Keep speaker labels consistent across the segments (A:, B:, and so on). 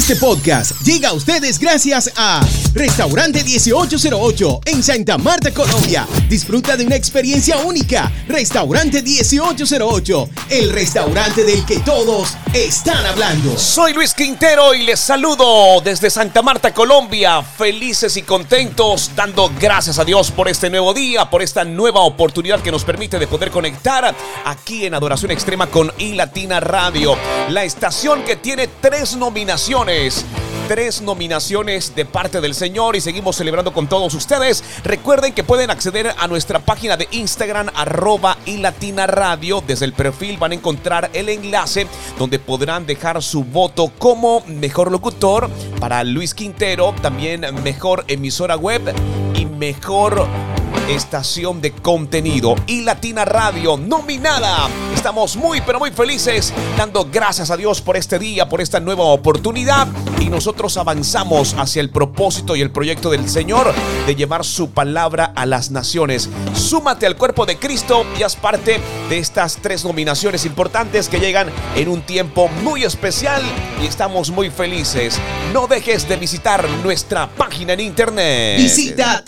A: Este podcast llega a ustedes gracias a Restaurante 1808 en Santa Marta, Colombia. Disfruta de una experiencia única. Restaurante 1808, el restaurante del que todos están hablando.
B: Soy Luis Quintero y les saludo desde Santa Marta, Colombia. Felices y contentos, dando gracias a Dios por este nuevo día, por esta nueva oportunidad que nos permite de poder conectar aquí en Adoración Extrema con iLatina Radio, la estación que tiene tres nominaciones tres nominaciones de parte del Señor y seguimos celebrando con todos ustedes. Recuerden que pueden acceder a nuestra página de Instagram arroba y latina radio. Desde el perfil van a encontrar el enlace donde podrán dejar su voto como mejor locutor para Luis Quintero, también mejor emisora web y mejor estación de contenido y Latina Radio nominada. Estamos muy pero muy felices dando gracias a Dios por este día, por esta nueva oportunidad y nosotros avanzamos hacia el propósito y el proyecto del Señor de llevar su palabra a las naciones. Súmate al cuerpo de Cristo y haz parte de estas tres nominaciones importantes que llegan en un tiempo muy especial y estamos muy felices. No dejes de visitar nuestra página en internet.
A: Visita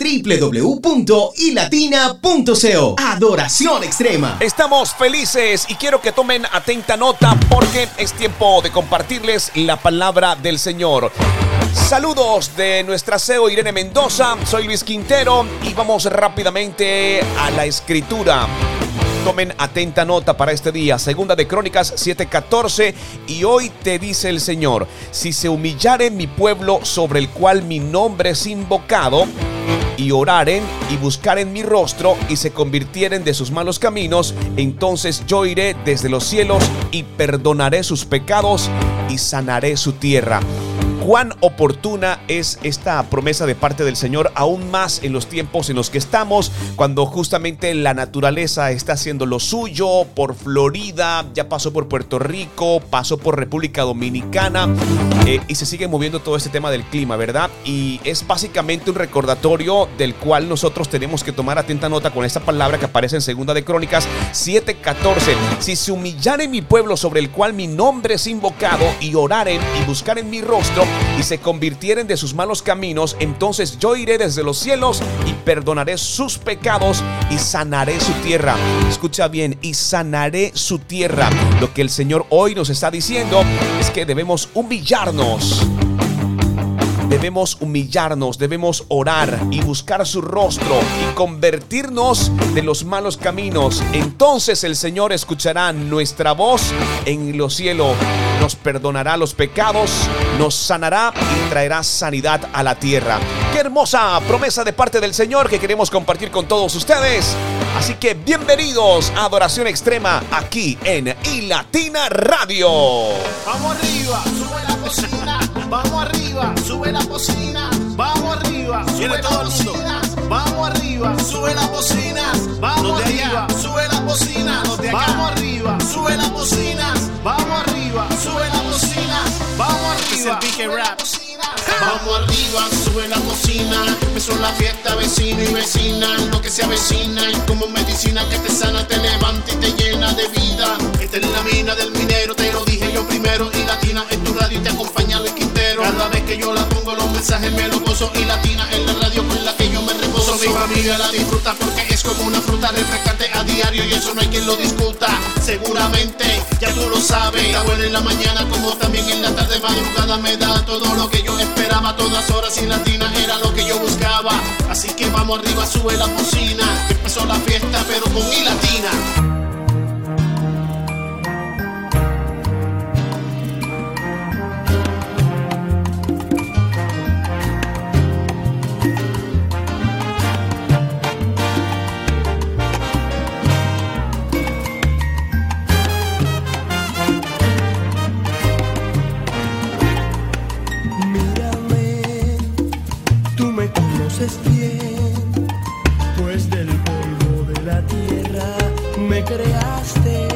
A: www.ilatina.co. Adoración extrema.
B: Estamos felices y quiero que tomen atenta nota porque es tiempo de compartirles la palabra del Señor. Saludos de nuestra CEO Irene Mendoza, soy Luis Quintero y vamos rápidamente a la escritura. Tomen atenta nota para este día, segunda de Crónicas 7:14, y hoy te dice el Señor, si se humillare mi pueblo sobre el cual mi nombre es invocado, y oraren y buscaren mi rostro y se convirtieren de sus malos caminos, entonces yo iré desde los cielos y perdonaré sus pecados y sanaré su tierra. Cuán oportuna es esta promesa de parte del Señor, aún más en los tiempos en los que estamos, cuando justamente la naturaleza está haciendo lo suyo por Florida, ya pasó por Puerto Rico, pasó por República Dominicana eh, y se sigue moviendo todo este tema del clima, ¿verdad? Y es básicamente un recordatorio del cual nosotros tenemos que tomar atenta nota con esta palabra que aparece en Segunda de Crónicas 7:14. Si se humillare mi pueblo sobre el cual mi nombre es invocado y oraren y buscaren mi rostro, y se convirtieren de sus malos caminos, entonces yo iré desde los cielos y perdonaré sus pecados y sanaré su tierra. Escucha bien, y sanaré su tierra. Lo que el Señor hoy nos está diciendo es que debemos humillarnos debemos humillarnos, debemos orar y buscar su rostro y convertirnos de los malos caminos. Entonces el Señor escuchará nuestra voz en los cielos, nos perdonará los pecados, nos sanará y traerá sanidad a la tierra. Qué hermosa promesa de parte del Señor que queremos compartir con todos ustedes. Así que bienvenidos a Adoración Extrema aquí en iLatina Radio.
C: Vamos arriba, sube la cocina. Vamos arriba, sube la cocina. Vamos arriba, sube la cocina. Vamos arriba, sube la cocina. Vamos arriba, sube la cocina. Vamos arriba, sube la cocina. Vamos arriba, sube la cocina. Vamos arriba. Vamos arriba, sube la cocina. Empezó la fiesta, vecino y vecina. Lo que se avecina y como medicina que te sana, te levanta y te llena de vida. Pongo, los mensajes me lo gozo. Y latina en la radio con la que yo me reposo. Mi familia la disfruta porque es como una fruta refrescante a diario y eso no hay quien lo discuta. Seguramente ya tú lo sabes. La buena en la mañana como también en la tarde madrugada me da todo lo que yo esperaba todas horas y latina era lo que yo buscaba. Así que vamos arriba, sube la cocina. Empezó la fiesta, pero con mi latina.
D: Creaste,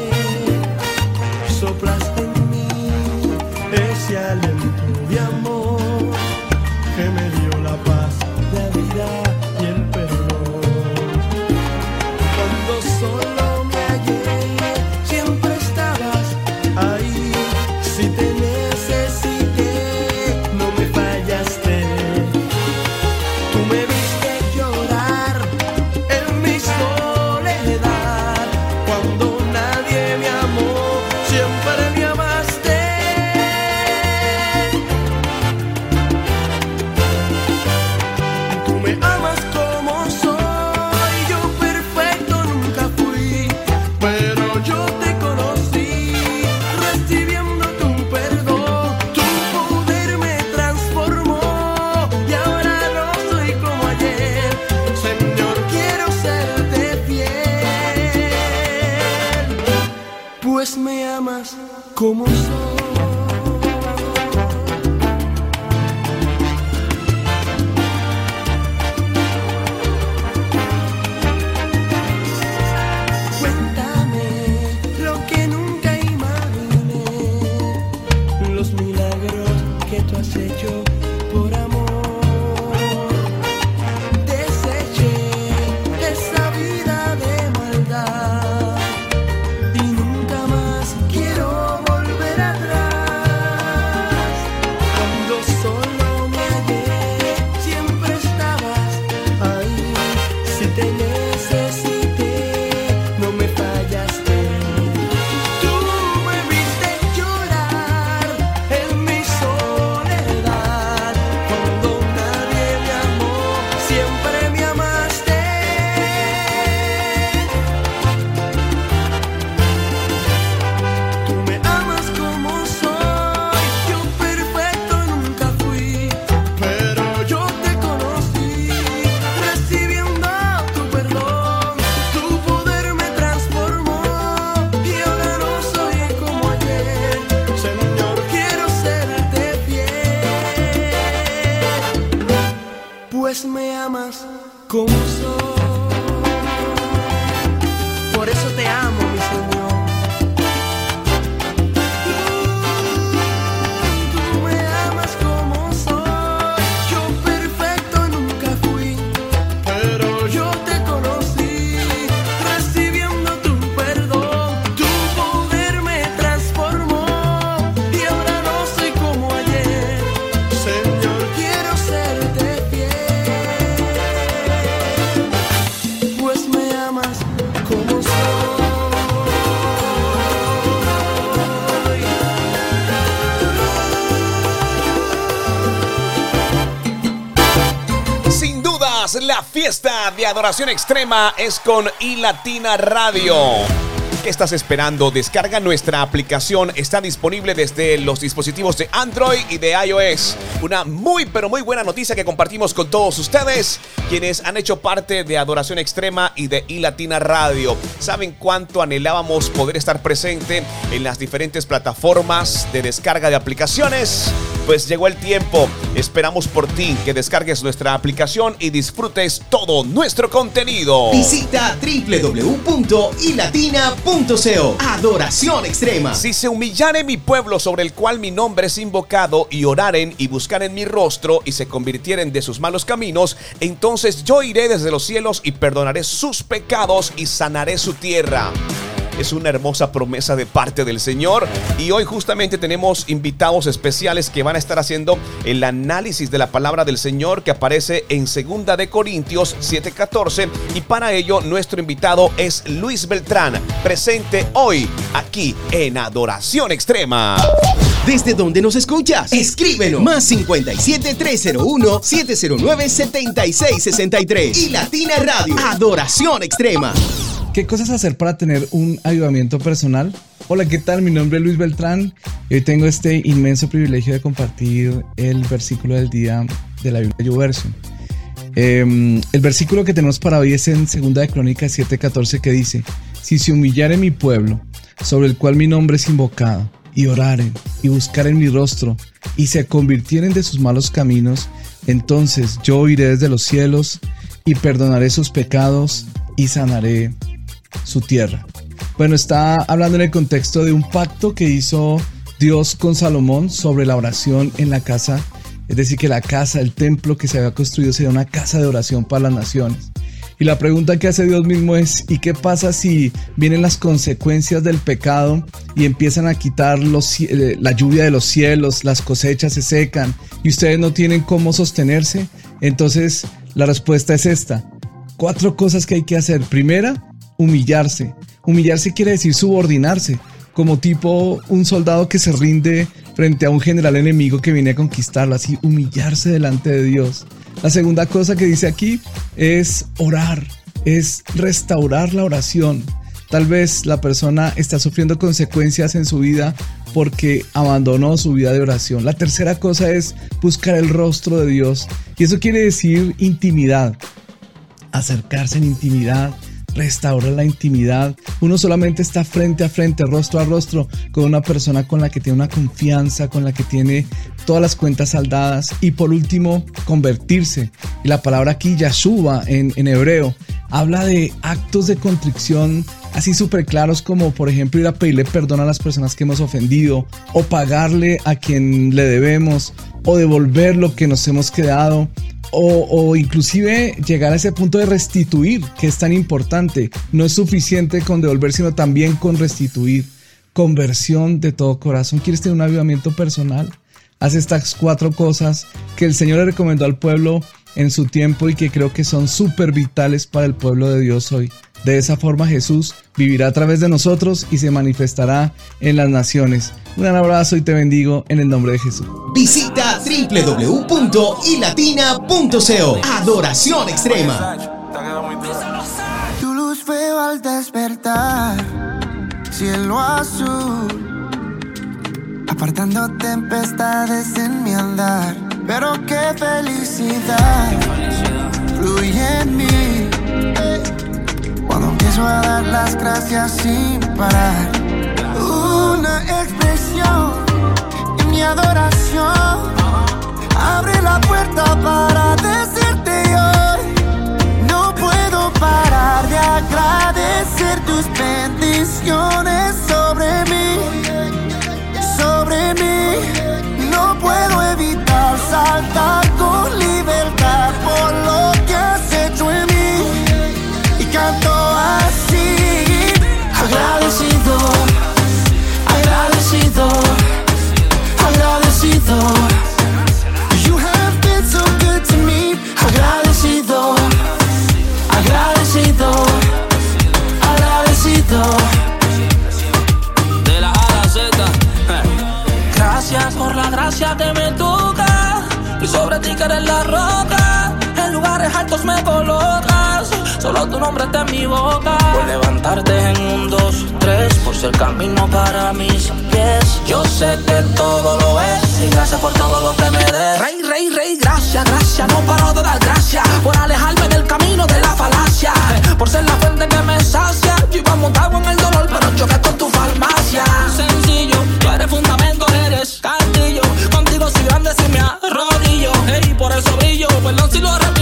D: de
B: adoración extrema es con iLatina Radio. ¿Qué estás esperando? Descarga nuestra aplicación. Está disponible desde los dispositivos de Android y de iOS. Una muy pero muy buena noticia que compartimos con todos ustedes, quienes han hecho parte de Adoración Extrema y de iLatina Radio. ¿Saben cuánto anhelábamos poder estar presente en las diferentes plataformas de descarga de aplicaciones? Pues llegó el tiempo. Esperamos por ti que descargues nuestra aplicación y disfrutes todo nuestro contenido.
A: Visita Adoración extrema.
B: Si se humillare mi pueblo sobre el cual mi nombre es invocado y oraren y buscaren mi rostro y se convirtieren de sus malos caminos, entonces yo iré desde los cielos y perdonaré sus pecados y sanaré su tierra. Es una hermosa promesa de parte del Señor y hoy justamente tenemos invitados especiales que van a estar haciendo el análisis de la palabra del Señor que aparece en 2 de Corintios 7:14 y para ello nuestro invitado es Luis Beltrán, presente hoy aquí en Adoración Extrema.
A: ¿Desde dónde nos escuchas? Escríbenos. Más 57 301 709 7663. Y Latina Radio. Adoración extrema.
E: ¿Qué cosas hacer para tener un ayudamiento personal? Hola, ¿qué tal? Mi nombre es Luis Beltrán y hoy tengo este inmenso privilegio de compartir el versículo del día de la Biblia YouVersion. Eh, el versículo que tenemos para hoy es en 2 de Crónicas 7:14 que dice, si se humillare mi pueblo, sobre el cual mi nombre es invocado, y oraren y buscaren mi rostro, y se convirtieren de sus malos caminos, entonces yo oiré desde los cielos y perdonaré sus pecados y sanaré su tierra. Bueno, está hablando en el contexto de un pacto que hizo Dios con Salomón sobre la oración en la casa. Es decir, que la casa, el templo que se había construido sería una casa de oración para las naciones. Y la pregunta que hace Dios mismo es, ¿y qué pasa si vienen las consecuencias del pecado y empiezan a quitar los, eh, la lluvia de los cielos, las cosechas se secan y ustedes no tienen cómo sostenerse? Entonces, la respuesta es esta. Cuatro cosas que hay que hacer. Primera, humillarse. Humillarse quiere decir subordinarse, como tipo un soldado que se rinde frente a un general enemigo que viene a conquistarlo, así humillarse delante de Dios. La segunda cosa que dice aquí es orar, es restaurar la oración. Tal vez la persona está sufriendo consecuencias en su vida porque abandonó su vida de oración. La tercera cosa es buscar el rostro de Dios. Y eso quiere decir intimidad. Acercarse en intimidad, restaurar la intimidad. Uno solamente está frente a frente, rostro a rostro, con una persona con la que tiene una confianza, con la que tiene todas las cuentas saldadas. Y por último, convertirse. Y la palabra aquí, Yahshua, en, en hebreo, habla de actos de contrición así súper claros como por ejemplo ir a pedirle perdón a las personas que hemos ofendido o pagarle a quien le debemos o devolver lo que nos hemos quedado o, o, inclusive llegar a ese punto de restituir, que es tan importante. No es suficiente con devolver, sino también con restituir. Conversión de todo corazón. ¿Quieres tener un avivamiento personal? Haz estas cuatro cosas que el Señor le recomendó al pueblo en su tiempo y que creo que son súper vitales para el pueblo de Dios hoy. De esa forma Jesús vivirá a través de nosotros y se manifestará en las naciones. Un gran abrazo y te bendigo en el nombre de Jesús.
A: Visita www.ilatina.co. Adoración extrema.
F: Tu luz veo al despertar, cielo azul, apartando tempestades en mi andar. Pero qué felicidad fluye en mí empiezo a dar las gracias sin parar. Una expresión en mi adoración abre la puerta para decirte hoy. No puedo parar de agradecer tus bendiciones sobre mí,
G: ser camino para mis pies. Yo sé que todo lo es. Y gracias por todo lo que me des. Rey, rey, rey, gracias, gracias. No paro de dar gracias. Por alejarme del camino de la falacia. Por ser la fuente que me sacia. Yo iba montado en el dolor, pero choqué con tu farmacia. Sencillo, tú eres fundamento, eres castillo. Contigo soy grande si me arrodillo. Ey, por eso brillo. Perdón si lo repito,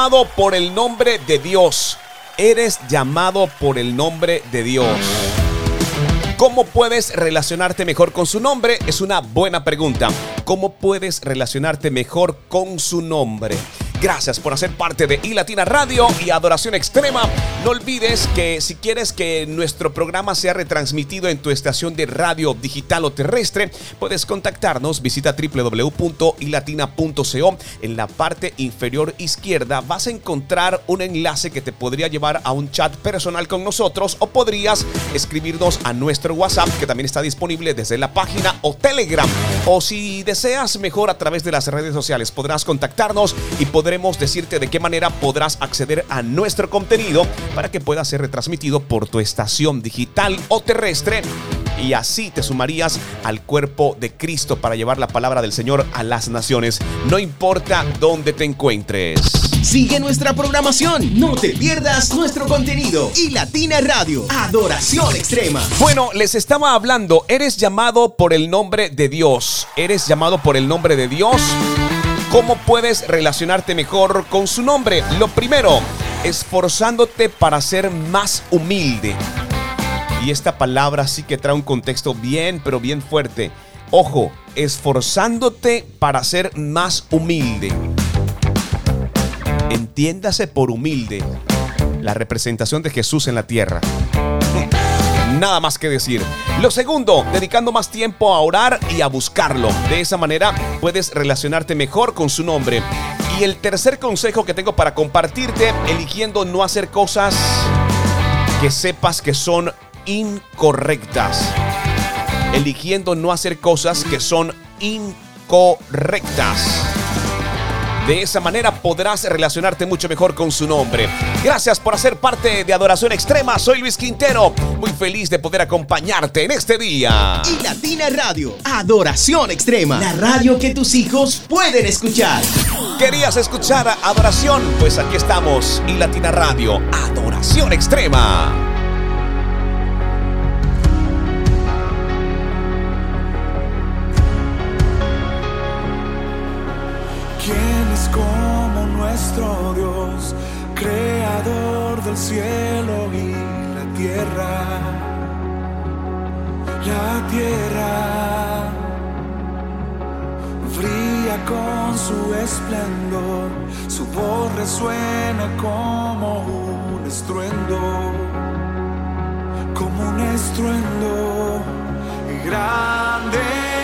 B: llamado por el nombre de Dios. Eres llamado por el nombre de Dios. ¿Cómo puedes relacionarte mejor con su nombre? Es una buena pregunta. ¿Cómo puedes relacionarte mejor con su nombre? Gracias por hacer parte de iLatina Radio y Adoración Extrema. No olvides que si quieres que nuestro programa sea retransmitido en tu estación de radio digital o terrestre, puedes contactarnos. Visita www.ilatina.co. En la parte inferior izquierda vas a encontrar un enlace que te podría llevar a un chat personal con nosotros o podrías escribirnos a nuestro WhatsApp que también está disponible desde la página o Telegram. O si deseas mejor a través de las redes sociales, podrás contactarnos y podremos decirte de qué manera podrás acceder a nuestro contenido para que pueda ser retransmitido por tu estación digital o terrestre. y así te sumarías al cuerpo de Cristo para llevar la palabra del Señor a las naciones, no importa dónde te encuentres.
A: Sigue nuestra programación, no te pierdas nuestro contenido y Latina Radio, Adoración Extrema.
B: Bueno, les estaba hablando, eres llamado por el nombre de Dios, eres llamado por el nombre de Dios. ¿Cómo puedes relacionarte mejor con su nombre? Lo primero, esforzándote para ser más humilde. Y esta palabra sí que trae un contexto bien, pero bien fuerte. Ojo, esforzándote para ser más humilde. Entiéndase por humilde la representación de Jesús en la tierra. Nada más que decir. Lo segundo, dedicando más tiempo a orar y a buscarlo. De esa manera puedes relacionarte mejor con su nombre. Y el tercer consejo que tengo para compartirte, eligiendo no hacer cosas que sepas que son incorrectas. Eligiendo no hacer cosas que son incorrectas. De esa manera podrás relacionarte mucho mejor con su nombre. Gracias por hacer parte de Adoración Extrema. Soy Luis Quintero. Muy feliz de poder acompañarte en este día.
A: Y Latina Radio, Adoración Extrema, la radio que tus hijos pueden escuchar.
B: ¿Querías escuchar Adoración? Pues aquí estamos. Y Latina Radio, Adoración Extrema.
H: Como nuestro Dios, creador del cielo y la tierra? La tierra brilla con su esplendor, su voz resuena como un estruendo, como un estruendo grande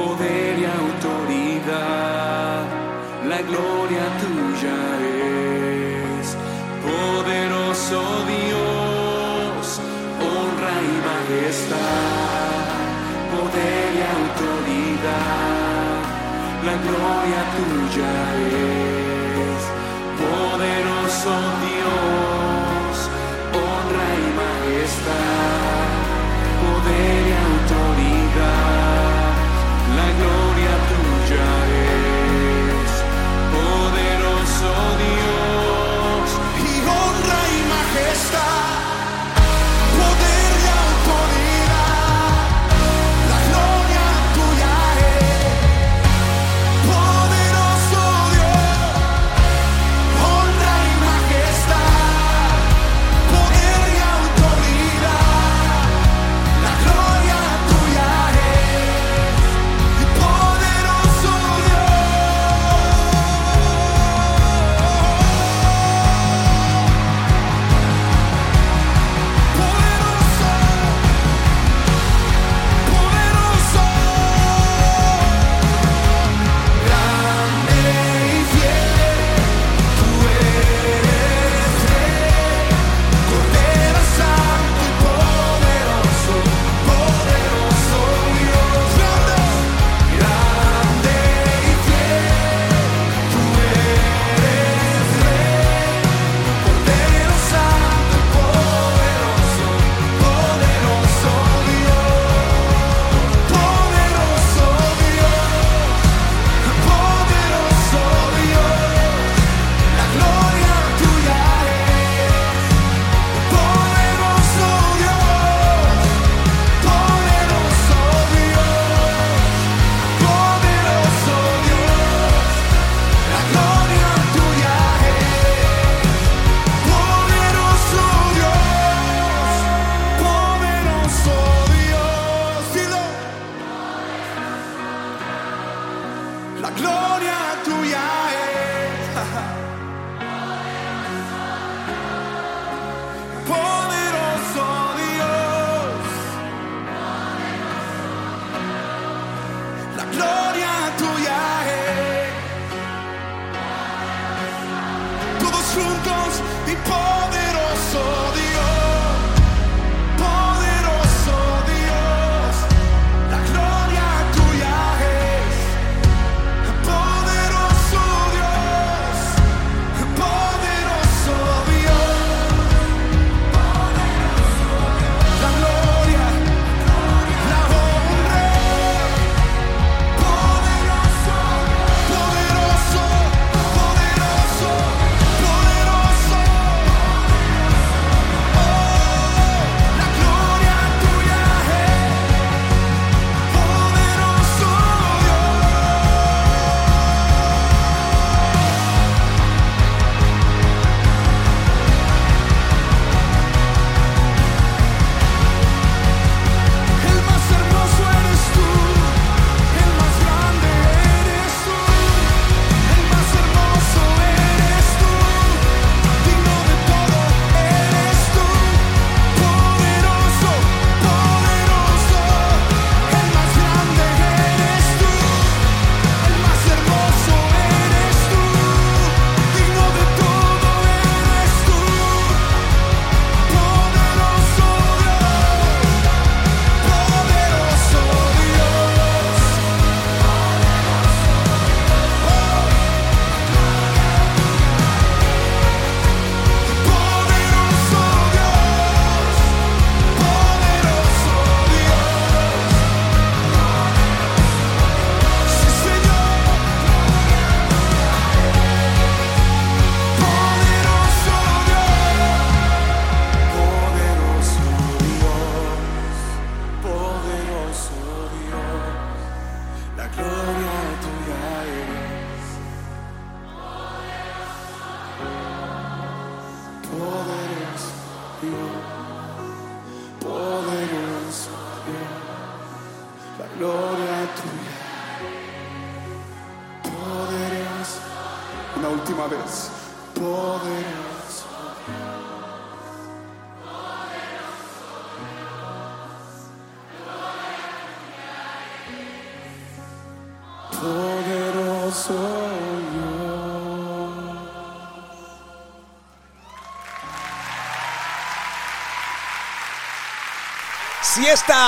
H: poder y autoridad, la gloria tuya es, poderoso Dios, honra y majestad, poder y autoridad, la gloria tuya es, poderoso Dios,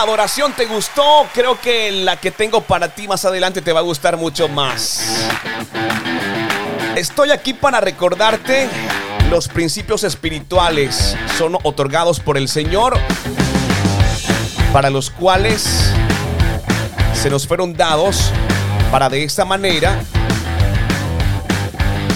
B: adoración te gustó, creo que la que tengo para ti más adelante te va a gustar mucho más. Estoy aquí para recordarte los principios espirituales son otorgados por el Señor para los cuales se nos fueron dados para de esta manera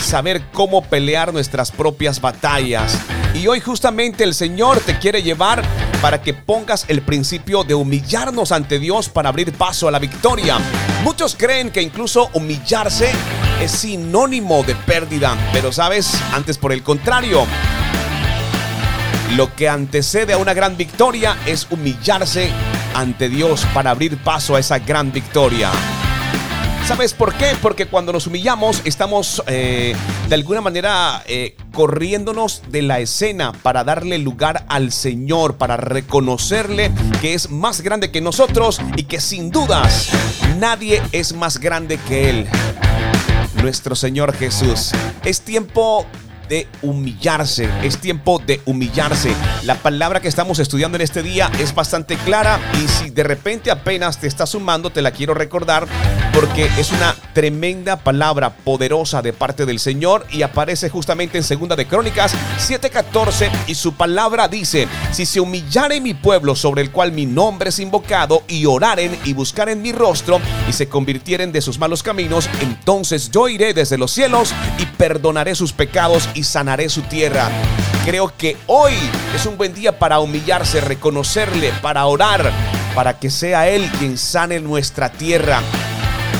B: saber cómo pelear nuestras propias batallas. Y hoy justamente el Señor te quiere llevar para que pongas el principio de humillarnos ante Dios para abrir paso a la victoria. Muchos creen que incluso humillarse es sinónimo de pérdida, pero sabes, antes por el contrario, lo que antecede a una gran victoria es humillarse ante Dios para abrir paso a esa gran victoria. ¿Sabes por qué? Porque cuando nos humillamos estamos eh, de alguna manera eh, corriéndonos de la escena para darle lugar al Señor, para reconocerle que es más grande que nosotros y que sin dudas nadie es más grande que Él. Nuestro Señor Jesús. Es tiempo de humillarse. Es tiempo de humillarse. La palabra que estamos estudiando en este día es bastante clara y si de repente apenas te estás sumando, te la quiero recordar porque es una tremenda palabra poderosa de parte del Señor y aparece justamente en Segunda de Crónicas 7:14 y su palabra dice, si se humillare mi pueblo sobre el cual mi nombre es invocado y oraren y buscaren mi rostro y se convirtieren de sus malos caminos, entonces yo iré desde los cielos y perdonaré sus pecados y sanaré su tierra. Creo que hoy es un buen día para humillarse, reconocerle, para orar, para que sea Él quien sane nuestra tierra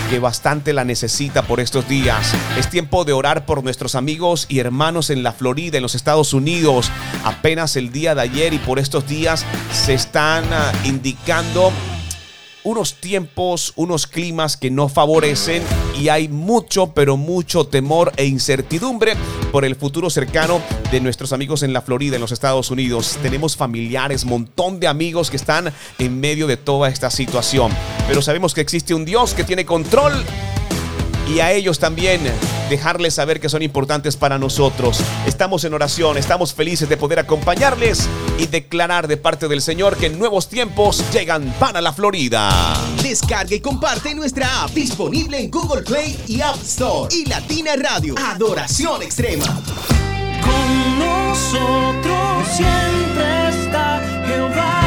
B: que bastante la necesita por estos días. Es tiempo de orar por nuestros amigos y hermanos en la Florida, en los Estados Unidos. Apenas el día de ayer y por estos días se están ah, indicando unos tiempos, unos climas que no favorecen y hay mucho, pero mucho temor e incertidumbre por el futuro cercano de nuestros amigos en la Florida, en los Estados Unidos. Tenemos familiares, montón de amigos que están en medio de toda esta situación. Pero sabemos que existe un Dios que tiene control y a ellos también dejarles saber que son importantes para nosotros. Estamos en oración, estamos felices de poder acompañarles y declarar de parte del Señor que nuevos tiempos llegan para la Florida.
A: Descarga y comparte nuestra app disponible en Google Play y App Store. Y Latina Radio, Adoración Extrema.
I: Con nosotros siempre está Jehová.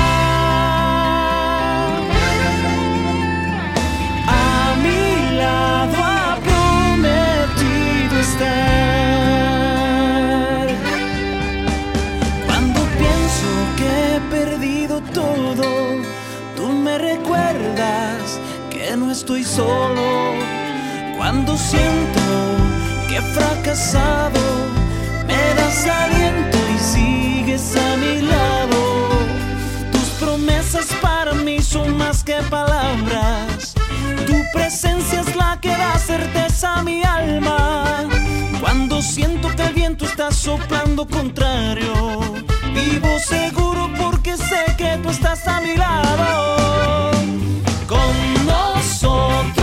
I: Estoy solo. Cuando siento que he fracasado, me das aliento y sigues a mi lado. Tus promesas para mí son más que palabras. Tu presencia es la que da certeza a mi alma. Cuando siento que el viento está soplando contrario, vivo seguro porque sé que tú estás a mi lado. Con nosotros siempre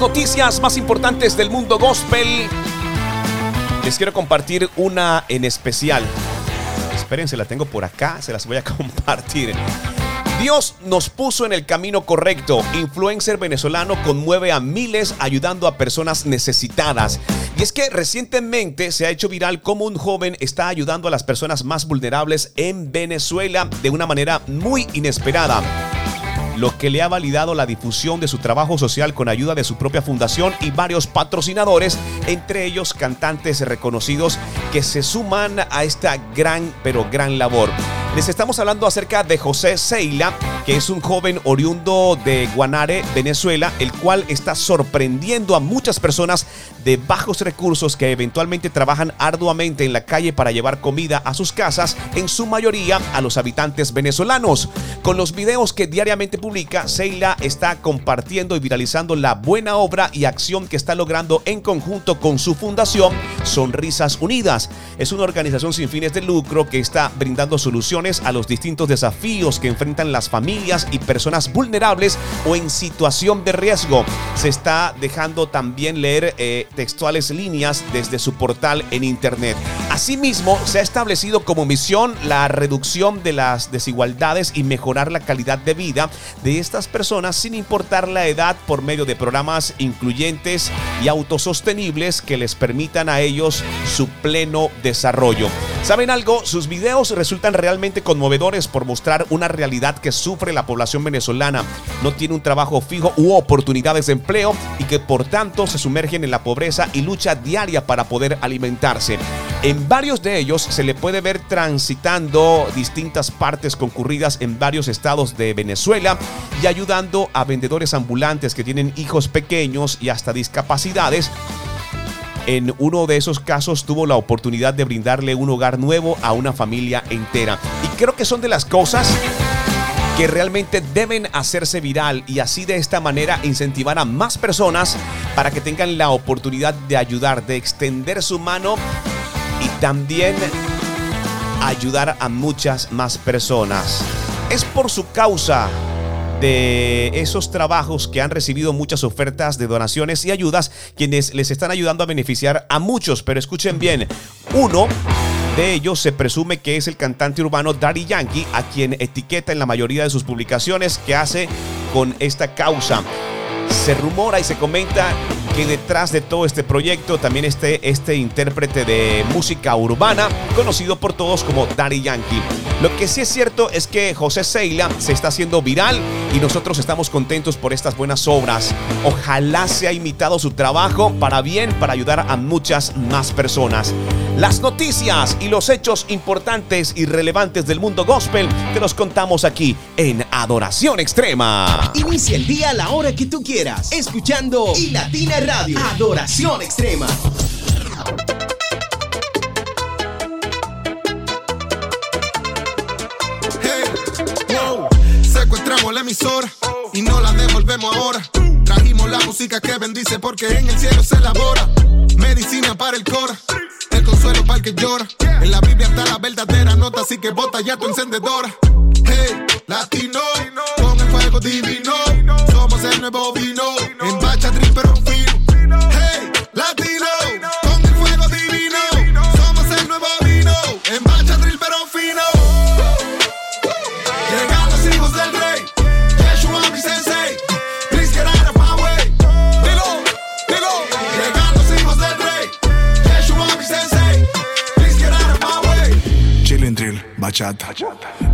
B: noticias más importantes del mundo gospel, les quiero compartir una en especial. Espérense, la tengo por acá, se las voy a compartir. Dios nos puso en el camino correcto. Influencer venezolano conmueve a miles ayudando a personas necesitadas. Y es que recientemente se ha hecho viral cómo un joven está ayudando a las personas más vulnerables en Venezuela de una manera muy inesperada lo que le ha validado la difusión de su trabajo social con ayuda de su propia fundación y varios patrocinadores, entre ellos cantantes reconocidos que se suman a esta gran, pero gran labor. Les estamos hablando acerca de José Seila, que es un joven oriundo de Guanare, Venezuela, el cual está sorprendiendo a muchas personas de bajos recursos que eventualmente trabajan arduamente en la calle para llevar comida a sus casas, en su mayoría a los habitantes venezolanos. Con los videos que diariamente publica, Seila está compartiendo y viralizando la buena obra y acción que está logrando en conjunto con su fundación Sonrisas Unidas. Es una organización sin fines de lucro que está brindando soluciones a los distintos desafíos que enfrentan las familias y personas vulnerables o en situación de riesgo. Se está dejando también leer eh, textuales líneas desde su portal en internet. Asimismo, se ha establecido como misión la reducción de las desigualdades y mejorar la calidad de vida de estas personas sin importar la edad por medio de programas incluyentes y autosostenibles que les permitan a ellos su pleno desarrollo. ¿Saben algo? Sus videos resultan realmente conmovedores por mostrar una realidad que sufre la población venezolana. No tiene un trabajo fijo u oportunidades de empleo y que por tanto se sumergen en la pobreza y lucha diaria para poder alimentarse. En varios de ellos se le puede ver transitando distintas partes concurridas en varios estados de Venezuela y ayudando a vendedores ambulantes que tienen hijos pequeños y hasta discapacidades en uno de esos casos tuvo la oportunidad de brindarle un hogar nuevo a una familia entera. Y creo que son de las cosas que realmente deben hacerse viral y así de esta manera incentivar a más personas para que tengan la oportunidad de ayudar, de extender su mano y también ayudar a muchas más personas. Es por su causa de esos trabajos que han recibido muchas ofertas de donaciones y ayudas, quienes les están ayudando a beneficiar a muchos. Pero escuchen bien, uno de ellos se presume que es el cantante urbano Daddy Yankee, a quien etiqueta en la mayoría de sus publicaciones que hace con esta causa. Se rumora y se comenta que detrás de todo este proyecto también esté este intérprete de música urbana, conocido por todos como Daddy Yankee. Lo que sí es cierto es que José Seila se está haciendo viral y nosotros estamos contentos por estas buenas obras. Ojalá se ha imitado su trabajo para bien, para ayudar a muchas más personas. Las noticias y los hechos importantes y relevantes del mundo gospel que nos contamos aquí en Adoración Extrema.
A: Inicia el día a la hora que tú quieras, escuchando y Latina Adoración Extrema.
J: Hey, wow, secuestramos la emisora y no la devolvemos ahora. Trajimos la música que bendice porque en el cielo se elabora. Medicina para el cora, el consuelo para el que llora. En la Biblia está la verdadera nota, así que bota ya tu encendedora. Hey, latino, con el fuego divino. Somos el nuevo vino,
K: bachata,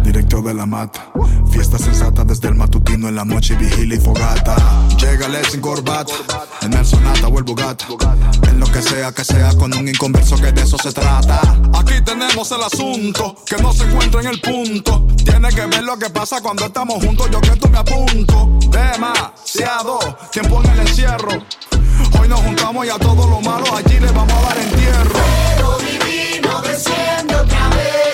K: directo de la mata. Fiesta sensata desde el matutino en la noche, vigilia y fogata. Llegale sin corbata, en el sonata o el bugata. En lo que sea que sea con un inconverso que de eso se trata. Aquí tenemos el asunto, que no se encuentra en el punto. Tiene que ver lo que pasa cuando estamos juntos, yo que tú me apunto. Demasiado tiempo en el encierro. Hoy nos juntamos y a todo lo malo allí le vamos a dar entierro.
F: Fuego divino desciende otra vez,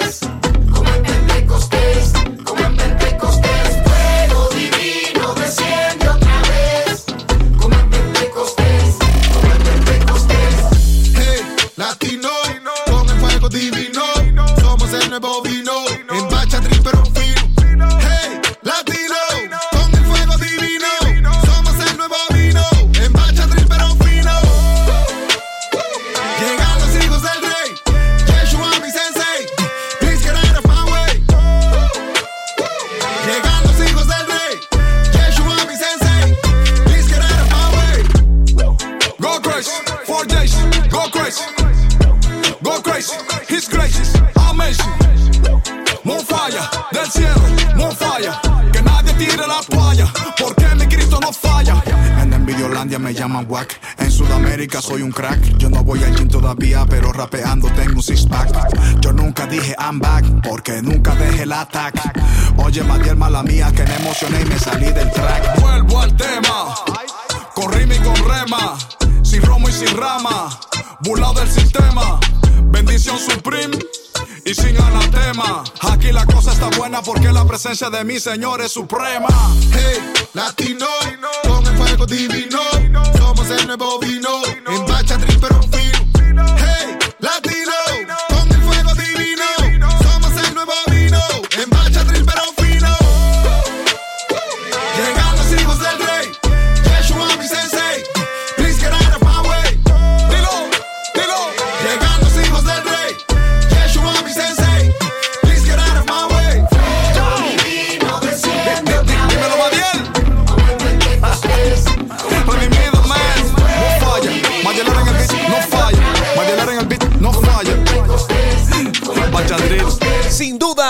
K: de mi Señor es suprema.
J: Hey, latino,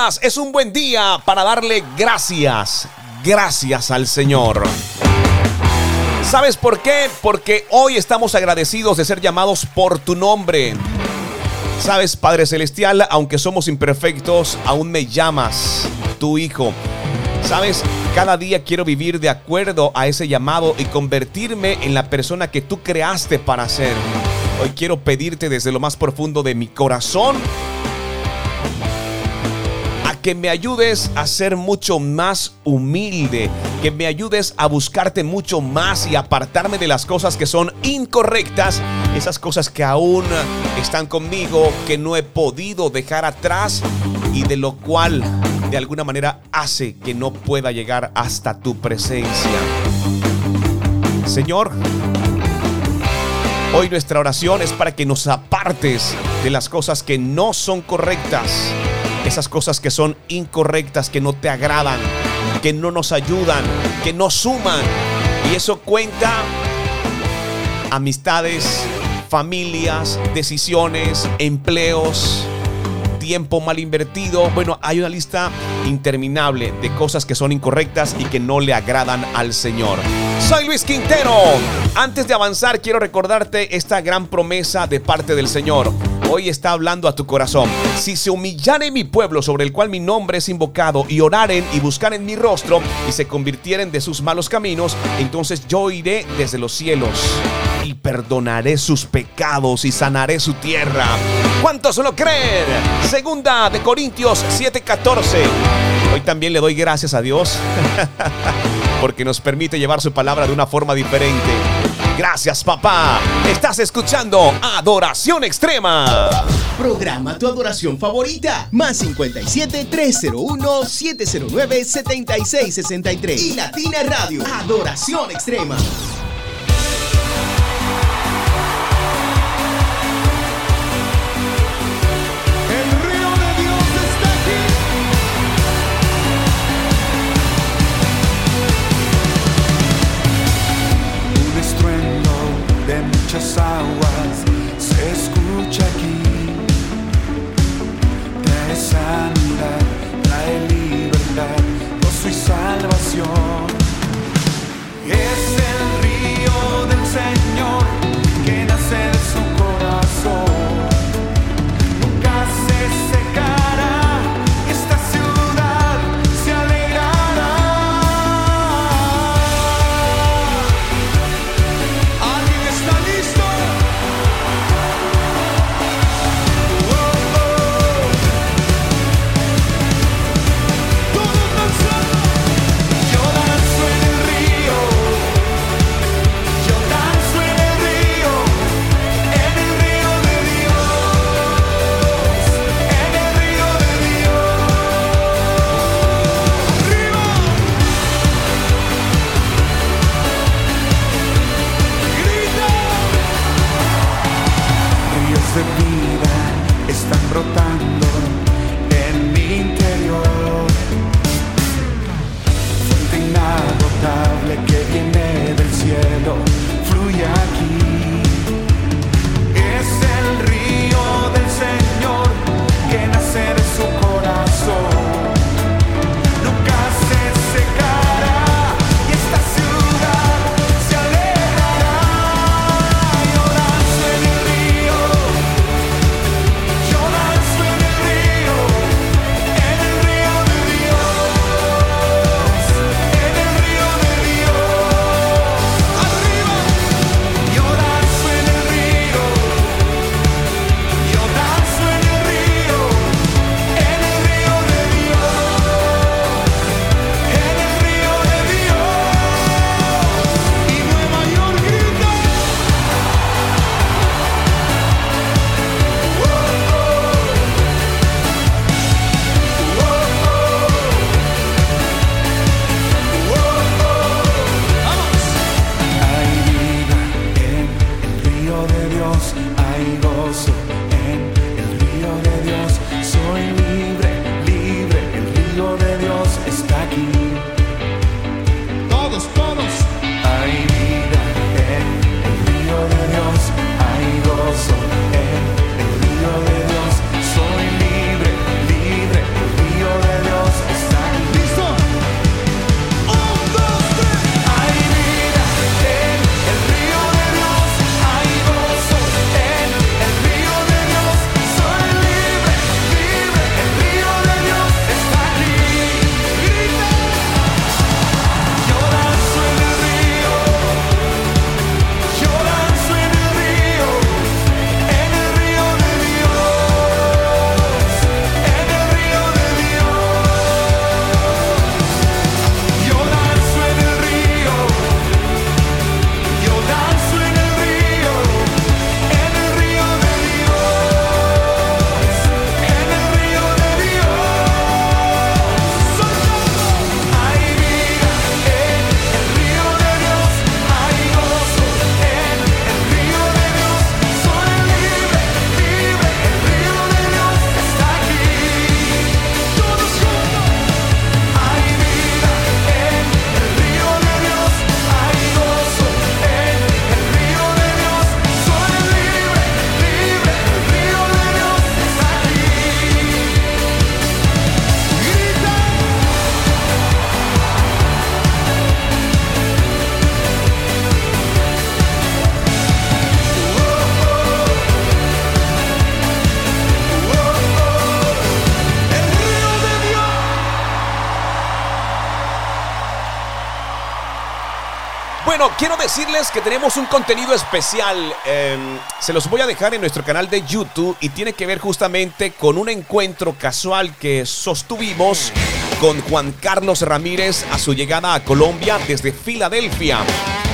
B: Es un buen día para darle gracias. Gracias al Señor. ¿Sabes por qué? Porque hoy estamos agradecidos de ser llamados por tu nombre. Sabes, Padre Celestial, aunque somos imperfectos, aún me llamas tu Hijo. Sabes, cada día quiero vivir de acuerdo a ese llamado y convertirme en la persona que tú creaste para ser. Hoy quiero pedirte desde lo más profundo de mi corazón que me ayudes a ser mucho más humilde, que me ayudes a buscarte mucho más y apartarme de las cosas que son incorrectas, esas cosas que aún están conmigo, que no he podido dejar atrás y de lo cual de alguna manera hace que no pueda llegar hasta tu presencia. Señor, Hoy nuestra oración es para que nos apartes de las cosas que no son correctas, esas cosas que son incorrectas, que no te agradan, que no nos ayudan, que no suman. Y eso cuenta amistades, familias, decisiones, empleos, tiempo mal invertido. Bueno, hay una lista interminable de cosas que son incorrectas y que no le agradan al Señor. Soy Luis Quintero. Antes de avanzar, quiero recordarte esta gran promesa de parte del Señor. Hoy está hablando a tu corazón. Si se humillare mi pueblo sobre el cual mi nombre es invocado y oraren y buscaren mi rostro y se convirtieren de sus malos caminos, entonces yo iré desde los cielos y perdonaré sus pecados y sanaré su tierra. ¿Cuántos lo creen? Segunda de Corintios 7:14. Hoy también le doy gracias a Dios porque nos permite llevar su palabra de una forma diferente. Gracias, papá. Estás escuchando Adoración Extrema.
A: Programa tu adoración favorita. Más 57 301 709 7663. Y Latina Radio. Adoración Extrema.
B: Bueno, quiero decirles que tenemos un contenido especial. eh, se los voy a dejar en nuestro canal de YouTube y tiene que ver justamente con un encuentro casual que sostuvimos con Juan Carlos Ramírez a su llegada a Colombia desde Filadelfia.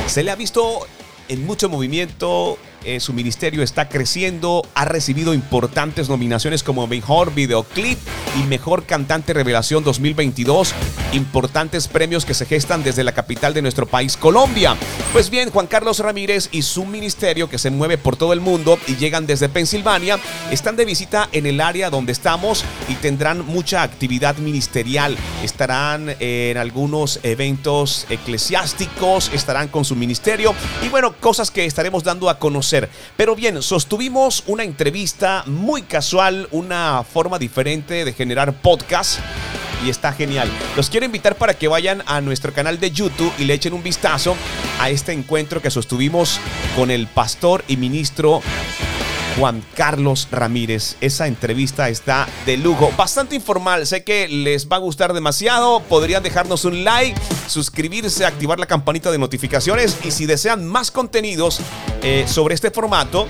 B: Se le ha visto en mucho movimiento. Eh, su ministerio está creciendo, ha recibido importantes nominaciones como Mejor Videoclip y Mejor Cantante Revelación 2022, importantes premios que se gestan desde la capital de nuestro país, Colombia. Pues bien, Juan Carlos Ramírez y su ministerio que se mueve por todo el mundo y llegan desde Pensilvania, están de visita en el área donde estamos y tendrán mucha actividad ministerial. Estarán en algunos eventos eclesiásticos, estarán con su ministerio y bueno, cosas que estaremos dando a conocer. Pero bien, sostuvimos una entrevista muy casual, una forma diferente de generar podcast y está genial. Los quiero invitar para que vayan a nuestro canal de YouTube y le echen un vistazo a este encuentro que sostuvimos con el pastor y ministro Juan Carlos Ramírez. Esa entrevista está de lujo, bastante informal. Sé que les va a gustar demasiado. Podrían dejarnos un like, suscribirse, activar la campanita de notificaciones y si desean más contenidos eh, sobre este formato,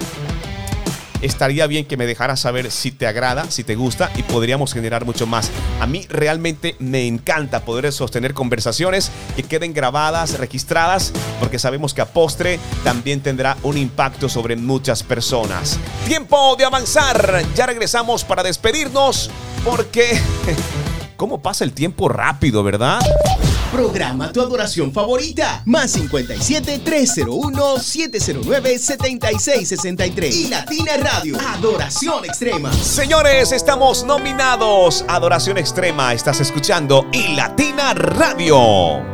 B: estaría bien que me dejaras saber si te agrada, si te gusta y podríamos generar mucho más. A mí realmente me encanta poder sostener conversaciones que queden grabadas, registradas, porque sabemos que a postre también tendrá un impacto sobre muchas personas. Tiempo de avanzar. Ya regresamos para despedirnos porque... ¿Cómo pasa el tiempo rápido, verdad?
A: Programa tu adoración favorita. Más 57 301 709 7663. Y Latina Radio. Adoración extrema.
B: Señores, estamos nominados Adoración Extrema. Estás escuchando y Latina Radio.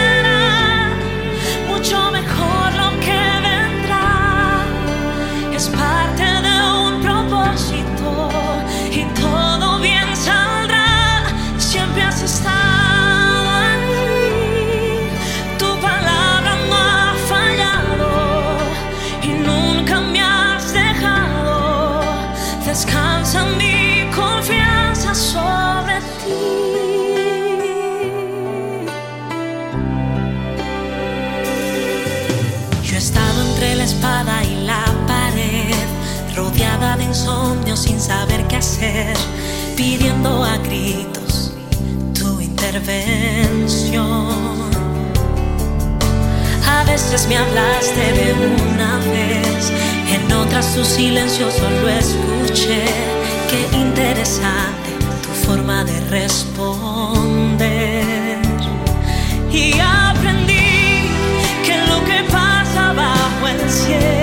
I: pidiendo a gritos tu intervención. A veces me hablaste de una vez, en otras tu silencio solo escuché. Qué interesante tu forma de responder. Y aprendí que lo que pasa bajo el cielo,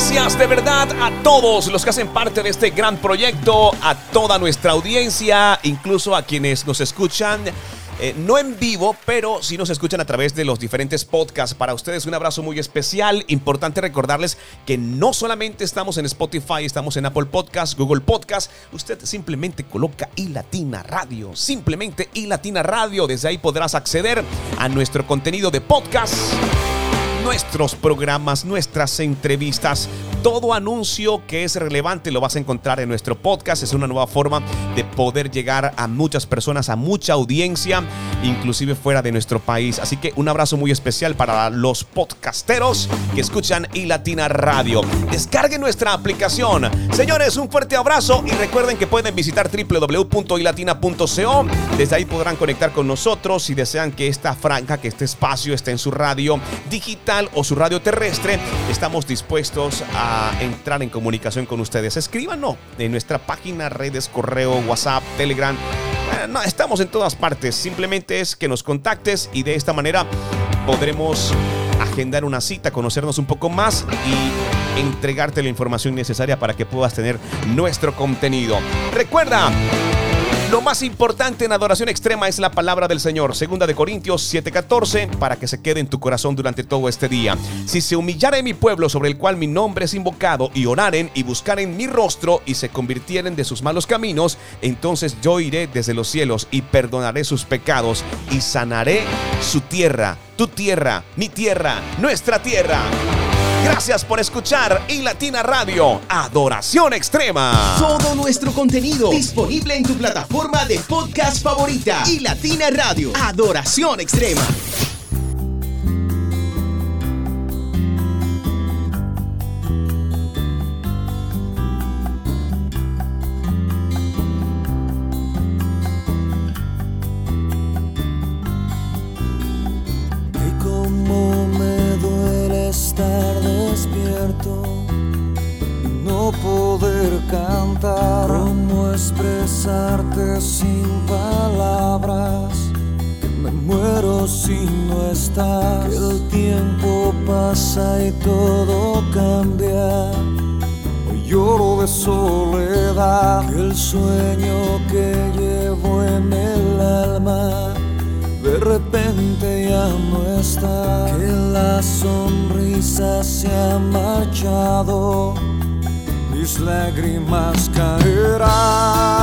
B: Gracias de verdad a todos los que hacen parte de este gran proyecto, a toda nuestra audiencia, incluso a quienes nos escuchan. eh, no en vivo, pero sí nos escuchan a través de los diferentes podcasts. Para ustedes un abrazo muy especial. Importante recordarles que no solamente estamos en Spotify, estamos en Apple Podcast, Google Podcast. Usted simplemente coloca iLatina Radio. Simplemente iLatina Radio. Desde ahí podrás acceder a nuestro contenido de podcast nuestros programas, nuestras entrevistas, todo anuncio que es relevante lo vas a encontrar en nuestro podcast. Es una nueva forma de poder llegar a muchas personas, a mucha audiencia, inclusive fuera de nuestro país. Así que un abrazo muy especial para los podcasteros que escuchan iLatina Radio. Descarguen nuestra aplicación. Señores, un fuerte abrazo y recuerden que pueden visitar www.ilatina.co. Desde ahí podrán conectar con nosotros si desean que esta franja, que este espacio esté en su radio digital o su radio terrestre. Estamos dispuestos a entrar en comunicación con ustedes. Escríbanos en nuestra página, redes, correo, WhatsApp, Telegram. Eh, no, estamos en todas partes. Simplemente es que nos contactes y de esta manera podremos agendar una cita, conocernos un poco más y entregarte la información necesaria para que puedas tener nuestro contenido. Recuerda, lo más importante en adoración extrema es la palabra del Señor. Segunda de Corintios 7:14, para que se quede en tu corazón durante todo este día. Si se humillare mi pueblo sobre el cual mi nombre es invocado, y oraren y buscaren mi rostro y se convirtieren de sus malos caminos, entonces yo iré desde los cielos y perdonaré sus pecados y sanaré su tierra, tu tierra, mi tierra, nuestra tierra. Gracias por escuchar iLatina Radio, Adoración Extrema.
A: Todo nuestro contenido disponible en tu plataforma de podcast favorita y Latina Radio. Adoración extrema.
D: Que la sonrisa se ha marchado
L: mis lágrimas caerán,